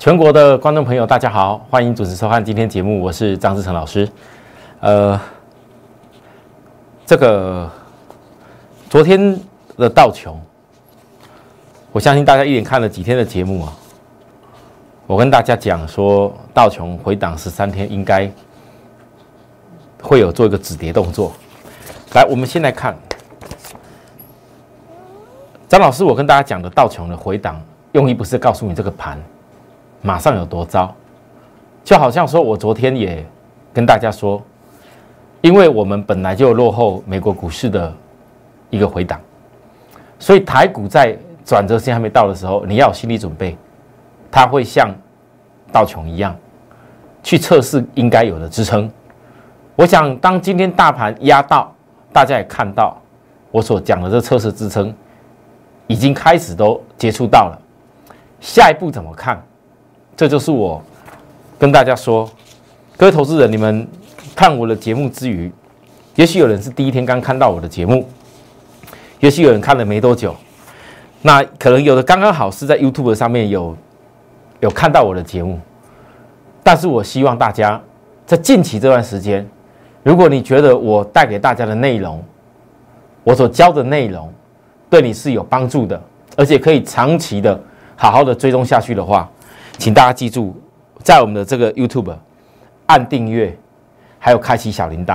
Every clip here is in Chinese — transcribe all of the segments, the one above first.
全国的观众朋友，大家好，欢迎准时收看今天节目，我是张志成老师。呃，这个昨天的道琼，我相信大家一连看了几天的节目啊，我跟大家讲说，道琼回档十三天，应该会有做一个止跌动作。来，我们先来看张老师，我跟大家讲的道琼的回档，用意不是告诉你这个盘。马上有多糟，就好像说，我昨天也跟大家说，因为我们本来就落后美国股市的一个回档，所以台股在转折线还没到的时候，你要有心理准备，它会像道琼一样去测试应该有的支撑。我想，当今天大盘压到，大家也看到我所讲的这测试支撑已经开始都接触到了，下一步怎么看？这就是我跟大家说，各位投资人，你们看我的节目之余，也许有人是第一天刚看到我的节目，也许有人看了没多久，那可能有的刚刚好是在 YouTube 上面有有看到我的节目，但是我希望大家在近期这段时间，如果你觉得我带给大家的内容，我所教的内容对你是有帮助的，而且可以长期的好好的追踪下去的话。请大家记住，在我们的这个 YouTube 按订阅，还有开启小铃铛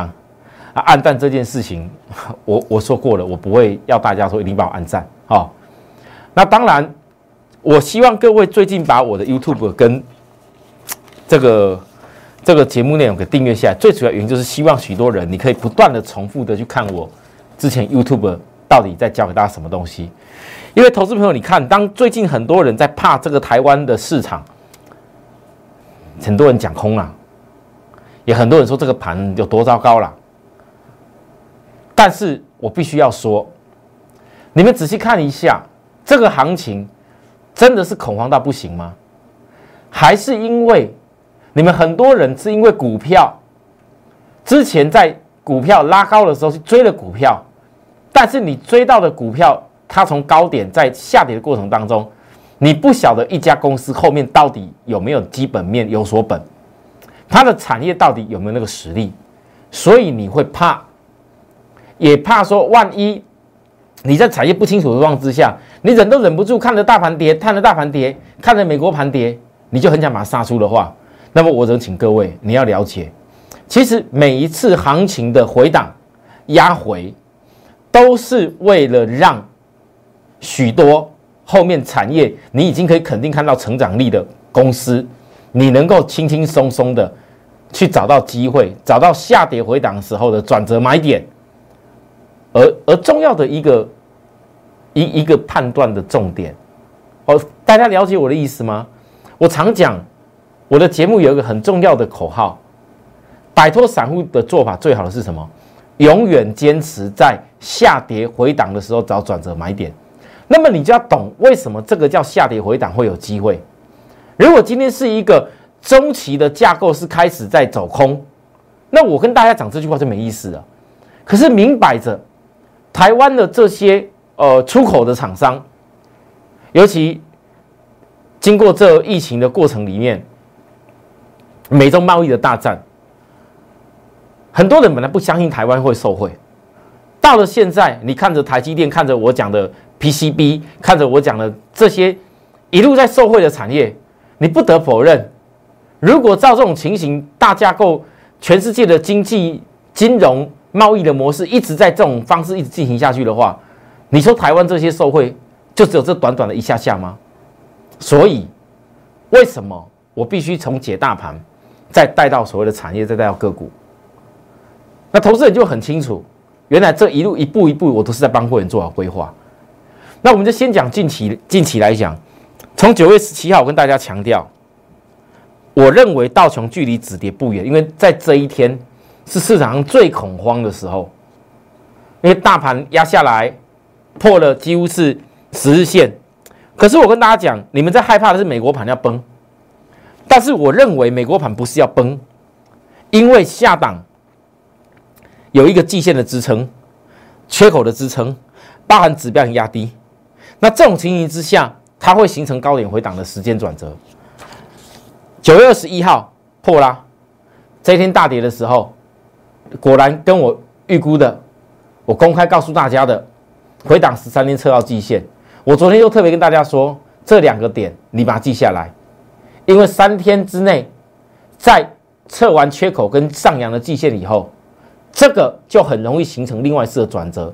啊！按赞这件事情，我我说过了，我不会要大家说一定帮我按赞哦。那当然，我希望各位最近把我的 YouTube 跟 这个这个节目内容给订阅下来。最主要原因就是希望许多人你可以不断的重复的去看我之前 YouTube 到底在教给大家什么东西。因为投资朋友，你看，当最近很多人在怕这个台湾的市场。很多人讲空了，也很多人说这个盘有多糟糕了。但是我必须要说，你们仔细看一下，这个行情真的是恐慌到不行吗？还是因为你们很多人是因为股票之前在股票拉高的时候去追了股票，但是你追到的股票，它从高点在下跌的过程当中。你不晓得一家公司后面到底有没有基本面有所本，它的产业到底有没有那个实力，所以你会怕，也怕说万一你在产业不清楚的状况之下，你忍都忍不住看着大盘跌，看着大盘跌，看着美国盘跌，你就很想把它杀出的话，那么我只请各位你要了解，其实每一次行情的回档压回，都是为了让许多。后面产业你已经可以肯定看到成长力的公司，你能够轻轻松松的去找到机会，找到下跌回档时候的转折买点。而而重要的一个一一个判断的重点，哦，大家了解我的意思吗？我常讲我的节目有一个很重要的口号：摆脱散户的做法最好的是什么？永远坚持在下跌回档的时候找转折买点。那么你就要懂为什么这个叫下跌回档会有机会。如果今天是一个中期的架构是开始在走空，那我跟大家讲这句话就没意思了。可是明摆着，台湾的这些呃出口的厂商，尤其经过这疫情的过程里面，美中贸易的大战，很多人本来不相信台湾会受惠，到了现在，你看着台积电，看着我讲的。PCB 看着我讲的这些一路在受惠的产业，你不得否认，如果照这种情形大架构，全世界的经济、金融、贸易的模式一直在这种方式一直进行下去的话，你说台湾这些受惠就只有这短短的一下下吗？所以，为什么我必须从解大盘，再带到所谓的产业，再带到个股？那投资人就很清楚，原来这一路一步一步，我都是在帮会员做好规划。那我们就先讲近期，近期来讲，从九月十七号我跟大家强调，我认为道琼距离止跌不远，因为在这一天是市场上最恐慌的时候，因为大盘压下来破了几乎是十日线，可是我跟大家讲，你们在害怕的是美国盘要崩，但是我认为美国盘不是要崩，因为下档有一个季线的支撑，缺口的支撑，包含指标很压低。那这种情形之下，它会形成高点回档的时间转折。九月二十一号破啦，这一天大跌的时候，果然跟我预估的，我公开告诉大家的，回档十三天测到季线。我昨天又特别跟大家说，这两个点你把它记下来，因为三天之内，在测完缺口跟上扬的季线以后，这个就很容易形成另外一次的转折，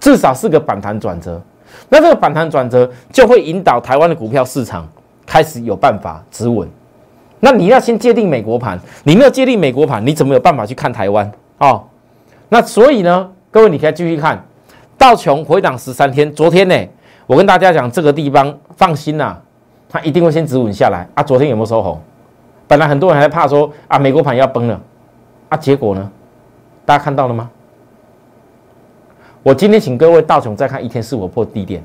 至少是个反弹转折。那这个反弹转折就会引导台湾的股票市场开始有办法止稳。那你要先界定美国盘，你没有界定美国盘，你怎么有办法去看台湾？哦，那所以呢，各位你可以继续看，道琼回档十三天，昨天呢，我跟大家讲这个地方放心啦，它一定会先止稳下来啊。昨天有没有收红？本来很多人还怕说啊，美国盘要崩了啊，结果呢，大家看到了吗？我今天请各位道琼再看一天是否破低点。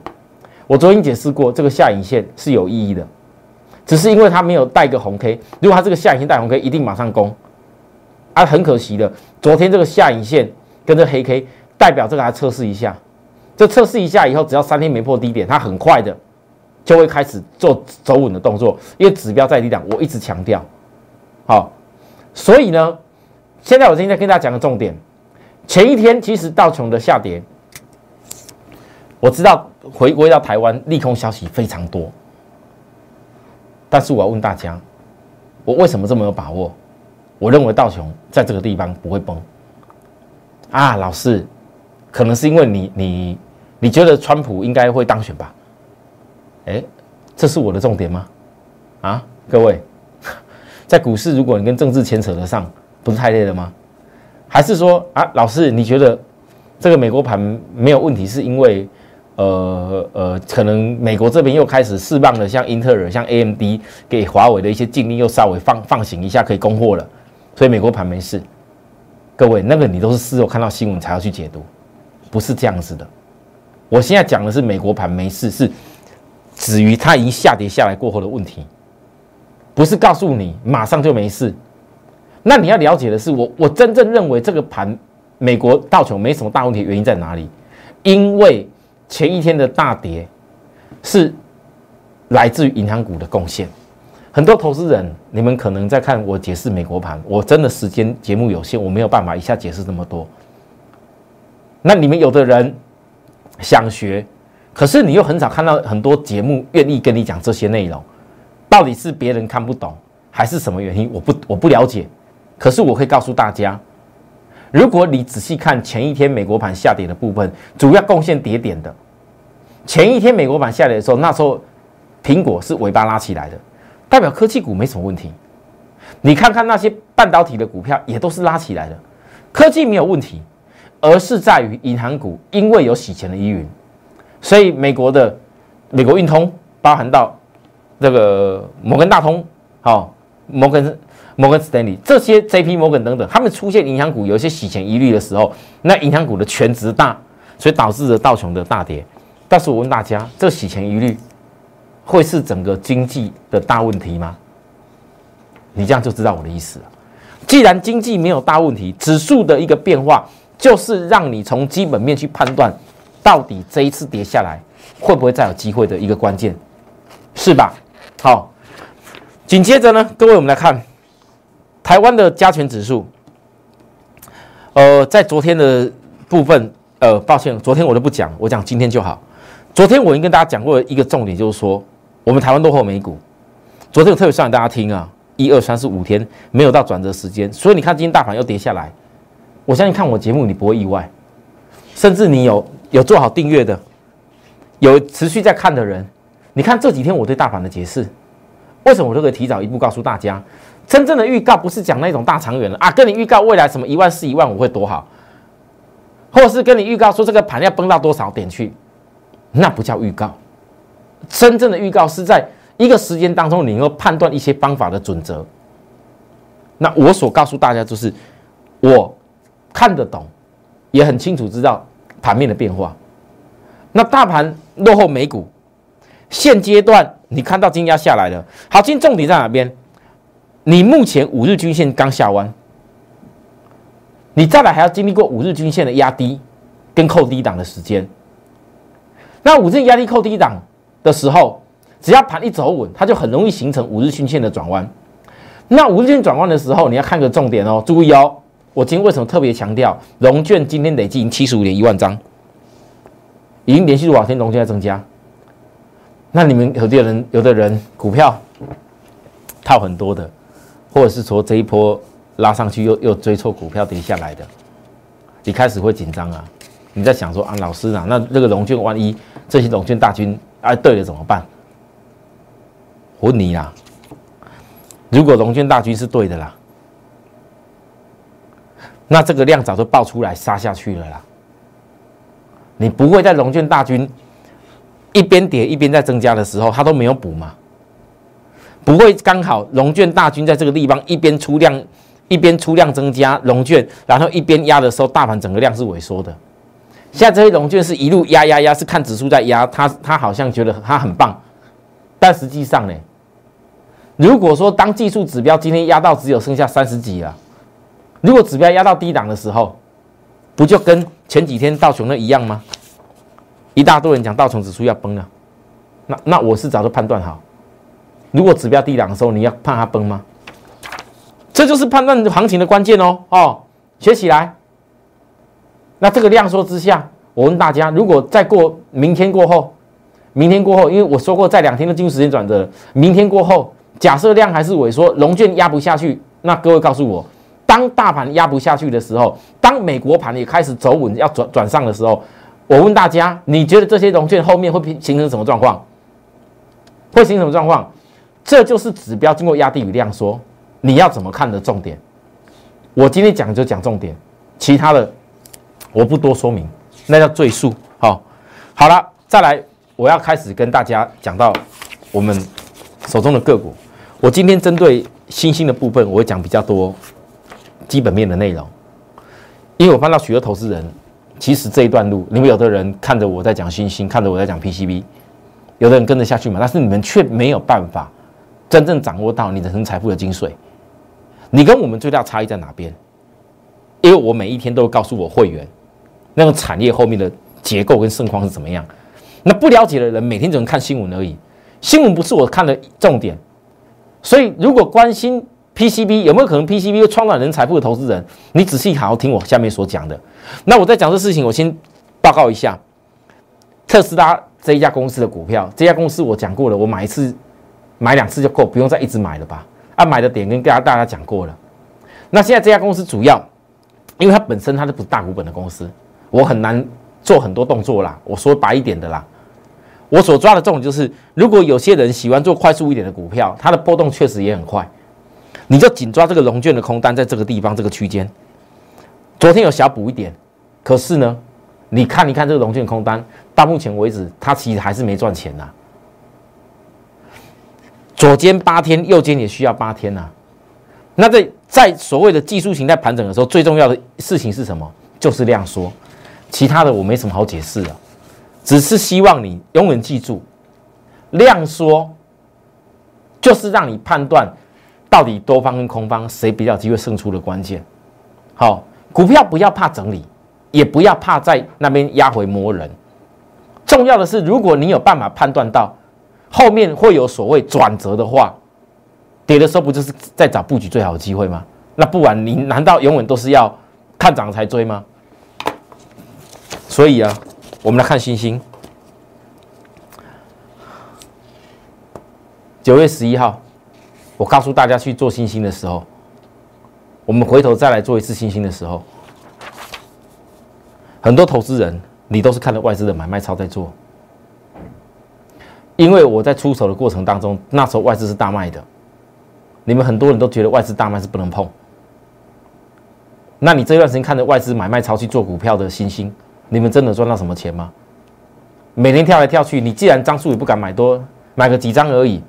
我昨天解释过，这个下影线是有意义的。只是因为它没有带个红 K，如果它这个下影线带红 K，一定马上攻。啊，很可惜的，昨天这个下影线跟这黑 K 代表这个来测试一下，这测试一下以后，只要三天没破低点，它很快的就会开始做走稳的动作，因为指标在低档，我一直强调。好，所以呢，现在我今天跟大家讲个重点，前一天其实道琼的下跌，我知道回归到台湾利空消息非常多。但是我要问大家，我为什么这么有把握？我认为道琼在这个地方不会崩啊，老师，可能是因为你你你觉得川普应该会当选吧？哎，这是我的重点吗？啊，各位，在股市如果你跟政治牵扯得上，不是太累了吗？还是说啊，老师你觉得这个美国盘没有问题，是因为？呃呃，可能美国这边又开始释放了，像英特尔、像 AMD 给华为的一些禁令又稍微放放行一下，可以供货了，所以美国盘没事。各位，那个你都是事后看到新闻才要去解读，不是这样子的。我现在讲的是美国盘没事，是止于它已经下跌下来过后的问题，不是告诉你马上就没事。那你要了解的是，我我真正认为这个盘美国道琼没什么大问题，原因在哪里？因为前一天的大跌是来自于银行股的贡献。很多投资人，你们可能在看我解释美国盘，我真的时间节目有限，我没有办法一下解释这么多。那你们有的人想学，可是你又很少看到很多节目愿意跟你讲这些内容，到底是别人看不懂，还是什么原因？我不我不了解。可是我会告诉大家。如果你仔细看前一天美国盘下跌的部分，主要贡献跌点的，前一天美国版下来的时候，那时候苹果是尾巴拉起来的，代表科技股没什么问题。你看看那些半导体的股票也都是拉起来的，科技没有问题，而是在于银行股因为有洗钱的疑云，所以美国的美国运通包含到这个摩根大通，好摩根。摩根斯丹利这些 J.P. 摩根等等，他们出现银行股有一些洗钱疑虑的时候，那银行股的权值大，所以导致了道琼的大跌。但是我问大家，这洗钱疑虑会是整个经济的大问题吗？你这样就知道我的意思了。既然经济没有大问题，指数的一个变化就是让你从基本面去判断，到底这一次跌下来会不会再有机会的一个关键，是吧？好，紧接着呢，各位我们来看。台湾的加权指数，呃，在昨天的部分，呃，抱歉，昨天我都不讲，我讲今天就好。昨天我已经跟大家讲过一个重点，就是说我们台湾落后美股。昨天我特别上给大家听啊，一二三四五天没有到转折时间，所以你看今天大盘又跌下来，我相信看我节目你不会意外，甚至你有有做好订阅的，有持续在看的人，你看这几天我对大盘的解释，为什么我都可以提早一步告诉大家？真正的预告不是讲那种大长远的啊，跟你预告未来什么一万四、一万五会多好，或是跟你预告说这个盘要崩到多少点去，那不叫预告。真正的预告是在一个时间当中，你能够判断一些方法的准则。那我所告诉大家就是，我看得懂，也很清楚知道盘面的变化。那大盘落后美股，现阶段你看到金压下来了，好，今重点在哪边？你目前五日均线刚下弯，你再来还要经历过五日均线的压低跟扣低档的时间。那五日压力扣低档的时候，只要盘一走稳，它就很容易形成五日均线的转弯。那五日线转弯的时候，你要看个重点哦，注意哦。我今天为什么特别强调融券今天累计七十五点一万张，已经连续多少天融券在增加？那你们有的人有的人股票套很多的，或者是说这一波拉上去又又追错股票跌下来的，你开始会紧张啊？你在想说啊，老师啊，那这个融券万一这些融券大军啊对了怎么办？问你啦，如果融券大军是对的啦。那这个量早就爆出来杀下去了啦，你不会在龙卷大军一边跌一边在增加的时候，它都没有补吗？不会刚好龙卷大军在这个地方一边出量一边出量增加龙卷，然后一边压的时候，大盘整个量是萎缩的。现在这些龙券是一路压压压，是看指数在压，它它好像觉得它很棒，但实际上呢，如果说当技术指标今天压到只有剩下三十几了。如果指标压到低档的时候，不就跟前几天道琼那一样吗？一大堆人讲道琼指数要崩了，那那我是早就判断好，如果指标低档的时候，你要怕它崩吗？这就是判断行情的关键哦哦，学起来。那这个量缩之下，我问大家，如果再过明天过后，明天过后，因为我说过在两天的进入时间转折，明天过后，假设量还是萎缩，龙卷压不下去，那各位告诉我。当大盘压不下去的时候，当美国盘也开始走稳要转转上的时候，我问大家，你觉得这些融券后面会形成什么状况？会形成什么状况？这就是指标经过压低与量缩，你要怎么看的重点？我今天讲就讲重点，其他的我不多说明，那叫赘述。好，好了，再来，我要开始跟大家讲到我们手中的个股。我今天针对新兴的部分，我会讲比较多。基本面的内容，因为我看到许多投资人，其实这一段路，你们有的人看着我在讲新兴，看着我在讲 PCB，有的人跟着下去嘛，但是你们却没有办法真正掌握到你人生财富的精髓。你跟我们最大差异在哪边？因为我每一天都告诉我会员，那个产业后面的结构跟盛况是怎么样。那不了解的人，每天只能看新闻而已，新闻不是我看的重点。所以如果关心，PCB 有没有可能 PCB 会创造人财富的投资人？你仔细好好听我下面所讲的。那我在讲这事情，我先报告一下特斯拉这一家公司的股票。这家公司我讲过了，我买一次、买两次就够，不用再一直买了吧？啊，买的点跟大家大家讲过了。那现在这家公司主要，因为它本身它是不是大股本的公司，我很难做很多动作啦。我说白一点的啦，我所抓的重点就是，如果有些人喜欢做快速一点的股票，它的波动确实也很快。你就紧抓这个龙卷的空单，在这个地方这个区间，昨天有小补一点，可是呢，你看一看这个龙卷空单，到目前为止，它其实还是没赚钱呐。左肩八天，右肩也需要八天呐。那在在所谓的技术形态盘整的时候，最重要的事情是什么？就是量缩，其他的我没什么好解释的，只是希望你永远记住，量缩就是让你判断。到底多方跟空方谁比较机会胜出的关键？好，股票不要怕整理，也不要怕在那边压回磨人。重要的是，如果你有办法判断到后面会有所谓转折的话，跌的时候不就是在找布局最好的机会吗？那不然你难道永远都是要看涨才追吗？所以啊，我们来看星星，九月十一号。我告诉大家去做星星的时候，我们回头再来做一次星星的时候，很多投资人你都是看着外资的买卖操在做，因为我在出手的过程当中，那时候外资是大卖的，你们很多人都觉得外资大卖是不能碰，那你这段时间看着外资买卖操去做股票的星星，你们真的赚到什么钱吗？每天跳来跳去，你既然张数也不敢买多，买个几张而已，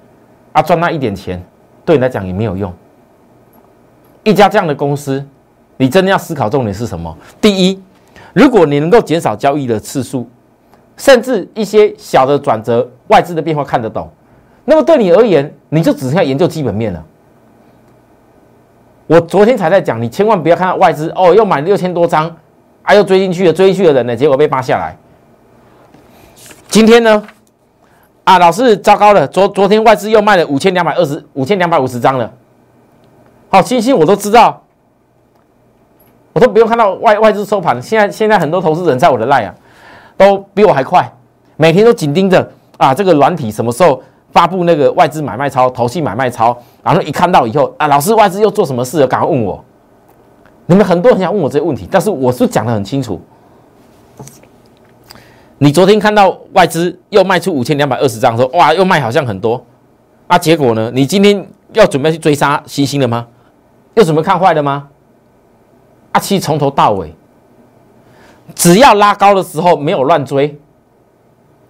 啊，赚那一点钱。对你来讲也没有用。一家这样的公司，你真的要思考重点是什么？第一，如果你能够减少交易的次数，甚至一些小的转折、外资的变化看得懂，那么对你而言，你就只剩下研究基本面了。我昨天才在讲，你千万不要看到外资哦，又买六千多张，啊，又追进去了，追进去的人呢，结果被扒下来。今天呢？啊，老师，糟糕了！昨昨天外资又卖了五千两百二十五千两百五十张了，好，星星我都知道，我都不用看到外外资收盘。现在现在很多投资人在我的 line 啊，都比我还快，每天都紧盯着啊，这个软体什么时候发布那个外资买卖超、投信买卖超，然后一看到以后啊，老师外资又做什么事了？赶快问我。你们很多人想问我这些问题，但是我是讲的很清楚。你昨天看到外资又卖出五千两百二十张，说哇，又卖好像很多，啊，结果呢？你今天要准备去追杀新兴了吗？又准备看坏了吗？啊，其实从头到尾，只要拉高的时候没有乱追，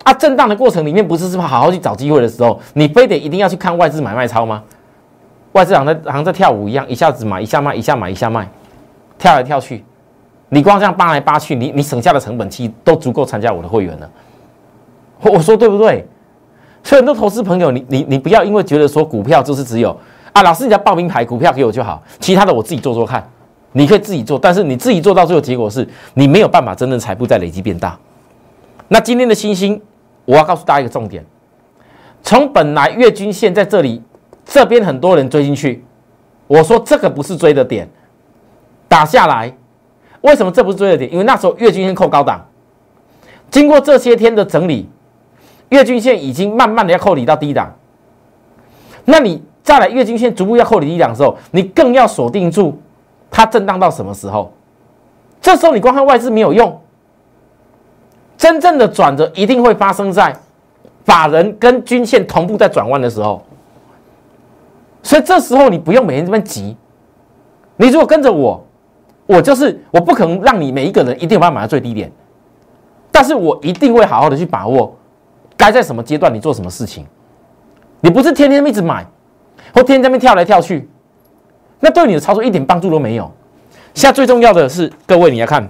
啊，震荡的过程里面不是是好好去找机会的时候，你非得一定要去看外资买卖超吗？外资好像好像在跳舞一样，一下子买一下卖，一下买一下卖，跳来跳去。你光这样扒来扒去，你你省下的成本其实都足够参加我的会员了。我我说对不对？所以很多投资朋友，你你你不要因为觉得说股票就是只有啊，老师你要报名牌股票给我就好，其他的我自己做做看。你可以自己做，但是你自己做到最后结果是你没有办法真正财富在累积变大。那今天的星星，我要告诉大家一个重点：从本来月均线在这里，这边很多人追进去，我说这个不是追的点，打下来。为什么这不是追热点？因为那时候月均线扣高档，经过这些天的整理，月均线已经慢慢的要扣离到低档。那你再来月均线逐步要扣离低档的时候，你更要锁定住它震荡到什么时候？这时候你光看外资没有用，真正的转折一定会发生在法人跟均线同步在转弯的时候。所以这时候你不用每天这么急，你如果跟着我。我就是我不可能让你每一个人一定把它买到最低点，但是我一定会好好的去把握，该在什么阶段你做什么事情。你不是天天一直买，或天天在那边跳来跳去，那对你的操作一点帮助都没有。现在最重要的是，各位你要看，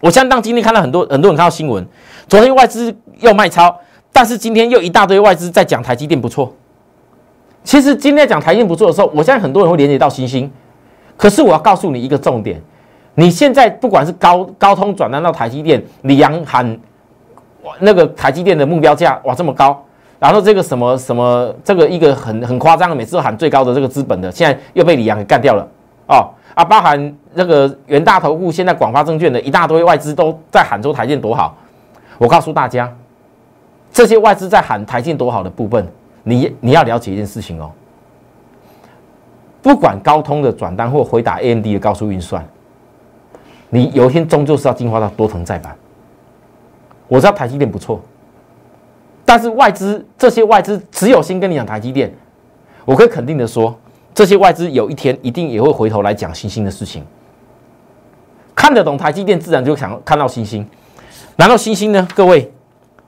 我相当今天看到很多很多人看到新闻，昨天外资又卖超，但是今天又一大堆外资在讲台积电不错。其实今天讲台积电不错的时候，我相信很多人会连接到星星，可是我要告诉你一个重点。你现在不管是高高通转单到台积电，李阳喊那个台积电的目标价哇这么高，然后这个什么什么这个一个很很夸张的，每次都喊最高的这个资本的，现在又被李阳给干掉了哦啊，包含那个元大投顾现在广发证券的一大堆外资都在喊说台积电多好，我告诉大家，这些外资在喊台积电多好的部分，你你要了解一件事情哦，不管高通的转单或回答 AMD 的高速运算。你有一天终究是要进化到多层再版。我知道台积电不错，但是外资这些外资只有先跟你讲台积电，我可以肯定的说，这些外资有一天一定也会回头来讲星星的事情。看得懂台积电，自然就想看到星星。难道星星呢？各位，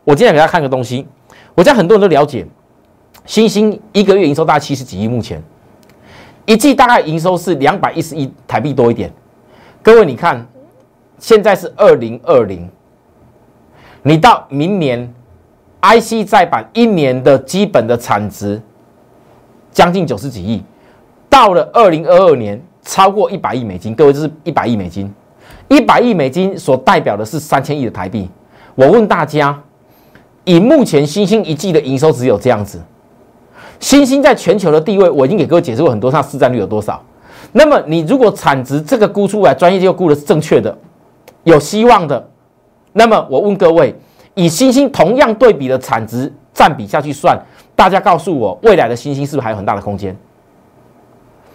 我今天给大家看个东西，我讲很多人都了解，星星一个月营收大概七十几亿，目前一季大概营收是两百一十亿台币多一点。各位，你看。现在是二零二零，你到明年，IC 再版一年的基本的产值将近九十几亿，到了二零二二年超过一百亿美金。各位，这是一百亿美金，一百亿美金所代表的是三千亿的台币。我问大家，以目前新兴一季的营收只有这样子，新兴在全球的地位，我已经给各位解释过很多，它市占率有多少？那么你如果产值这个估出来，专业机构估的是正确的。有希望的，那么我问各位，以星星同样对比的产值占比下去算，大家告诉我，未来的星星是不是还有很大的空间？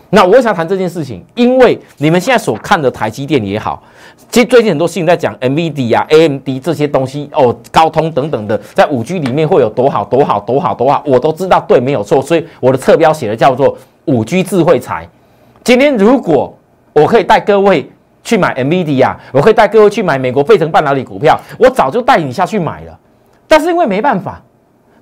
那我想谈这件事情，因为你们现在所看的台积电也好，其实最近很多新闻在讲 NVD 啊、AMD 这些东西哦，高通等等的，在五 G 里面会有多好、多好、多好、多好，我都知道，对，没有错。所以我的侧标写的叫做五 G 智慧财。今天如果我可以带各位。去买 NVIDIA，我可以带各位去买美国费城半导体股票，我早就带你下去买了。但是因为没办法，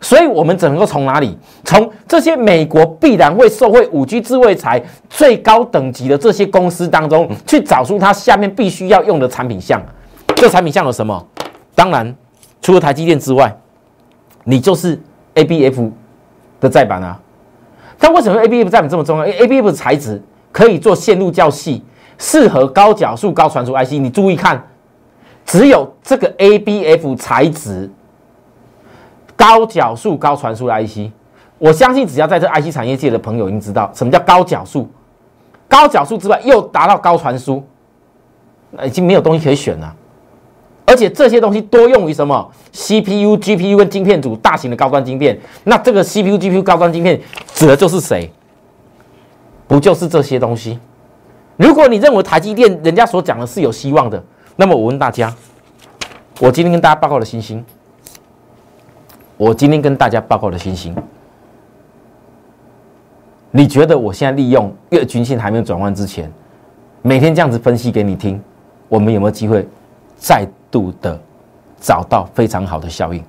所以我们只能够从哪里？从这些美国必然会受惠五 G 智慧财最高等级的这些公司当中，去找出它下面必须要用的产品项。这产品项有什么？当然，除了台积电之外，你就是 ABF 的再版啊。但为什么 ABF 再版这么重要？因为 ABF 的材质可以做线路较细。适合高角数、高传输 IC，你注意看，只有这个 ABF 材质，高角数、高传输的 IC，我相信只要在这 IC 产业界的朋友已经知道什么叫高角数。高角数之外，又达到高传输，那已经没有东西可以选了。而且这些东西多用于什么？CPU、GPU 跟晶片组大型的高端晶片。那这个 CPU、GPU 高端晶片指的就是谁？不就是这些东西？如果你认为台积电人家所讲的是有希望的，那么我问大家，我今天跟大家报告的星星，我今天跟大家报告的星星，你觉得我现在利用月均线还没有转弯之前，每天这样子分析给你听，我们有没有机会再？度的找到非常好的效应。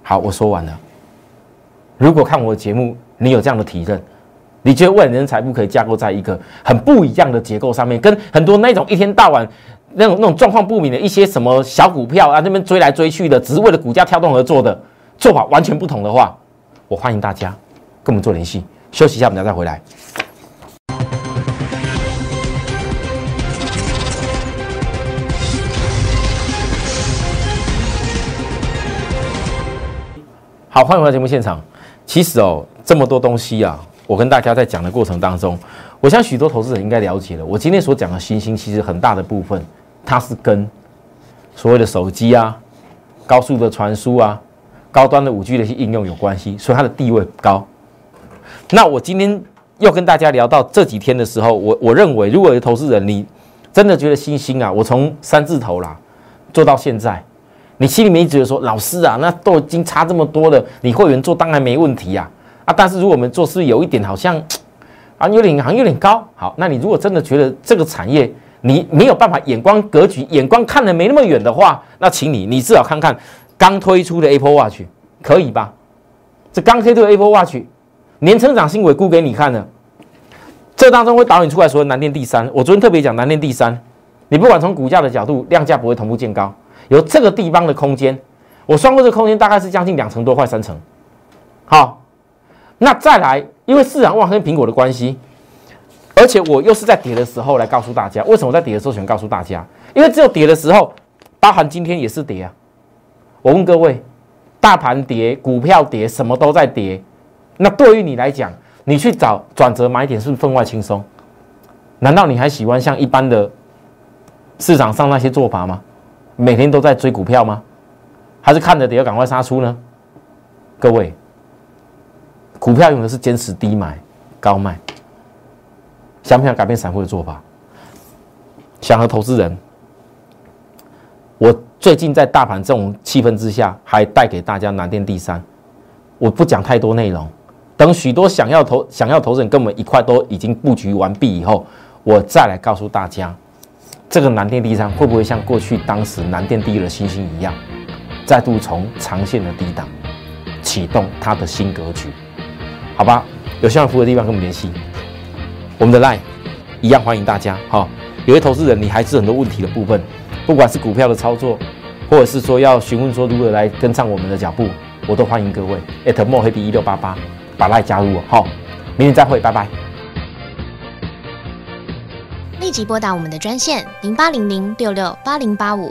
好，我说完了。如果看我的节目，你有这样的体认，你觉得未来人才不可以架构在一个很不一样的结构上面，跟很多那种一天到晚那种那种状况不明的一些什么小股票啊，那边追来追去的，只是为了股价跳动而做的做法完全不同的话，我欢迎大家跟我们做联系。休息一下，我们再回来。好，欢迎回到节目现场。其实哦，这么多东西啊，我跟大家在讲的过程当中，我想许多投资人应该了解了。我今天所讲的新兴，其实很大的部分，它是跟所谓的手机啊、高速的传输啊、高端的五 G 的一些应用有关系，所以它的地位高。那我今天又跟大家聊到这几天的时候，我我认为，如果有投资人你真的觉得新兴啊，我从三字头啦做到现在。你心里面一直说老师啊，那都已经差这么多了，你会员做当然没问题呀但是如果我们做是有一点好像啊有点好像有点高，好，那你如果真的觉得这个产业你没有办法眼光格局眼光看得没那么远的话，那请你你至少看看刚推出的 Apple Watch 可以吧？这刚推出的 Apple Watch 年成长性尾估给你看了，这当中会导演出来说南电第三。我昨天特别讲南电第三，你不管从股价的角度，量价不会同步见高。有这个地方的空间，我算过这空间大概是将近两成多，快三成。好，那再来，因为市场旺跟苹果的关系，而且我又是在跌的时候来告诉大家，为什么我在跌的时候喜欢告诉大家？因为只有跌的时候，包含今天也是跌啊。我问各位，大盘跌，股票跌，什么都在跌，那对于你来讲，你去找转折买点是不是分外轻松？难道你还喜欢像一般的市场上那些做法吗？每天都在追股票吗？还是看着跌要赶快杀出呢？各位，股票用的是坚持低买高卖，想不想改变散户的做法？想和投资人，我最近在大盘这种气氛之下，还带给大家南电第三。我不讲太多内容，等许多想要投想要投资人跟我们一块都已经布局完毕以后，我再来告诉大家。这个南电第三会不会像过去当时南电第一的星星一样，再度从长线的低档启动它的新格局？好吧，有需要服务的地方跟我们联系。我们的 line 一样欢迎大家。好，有些投资人你还是很多问题的部分，不管是股票的操作，或者是说要询问说如何来跟上我们的脚步，我都欢迎各位。at 墨黑 B 一六八八把 line 加入我。好，明天再会，拜拜。立即拨打我们的专线零八零零六六八零八五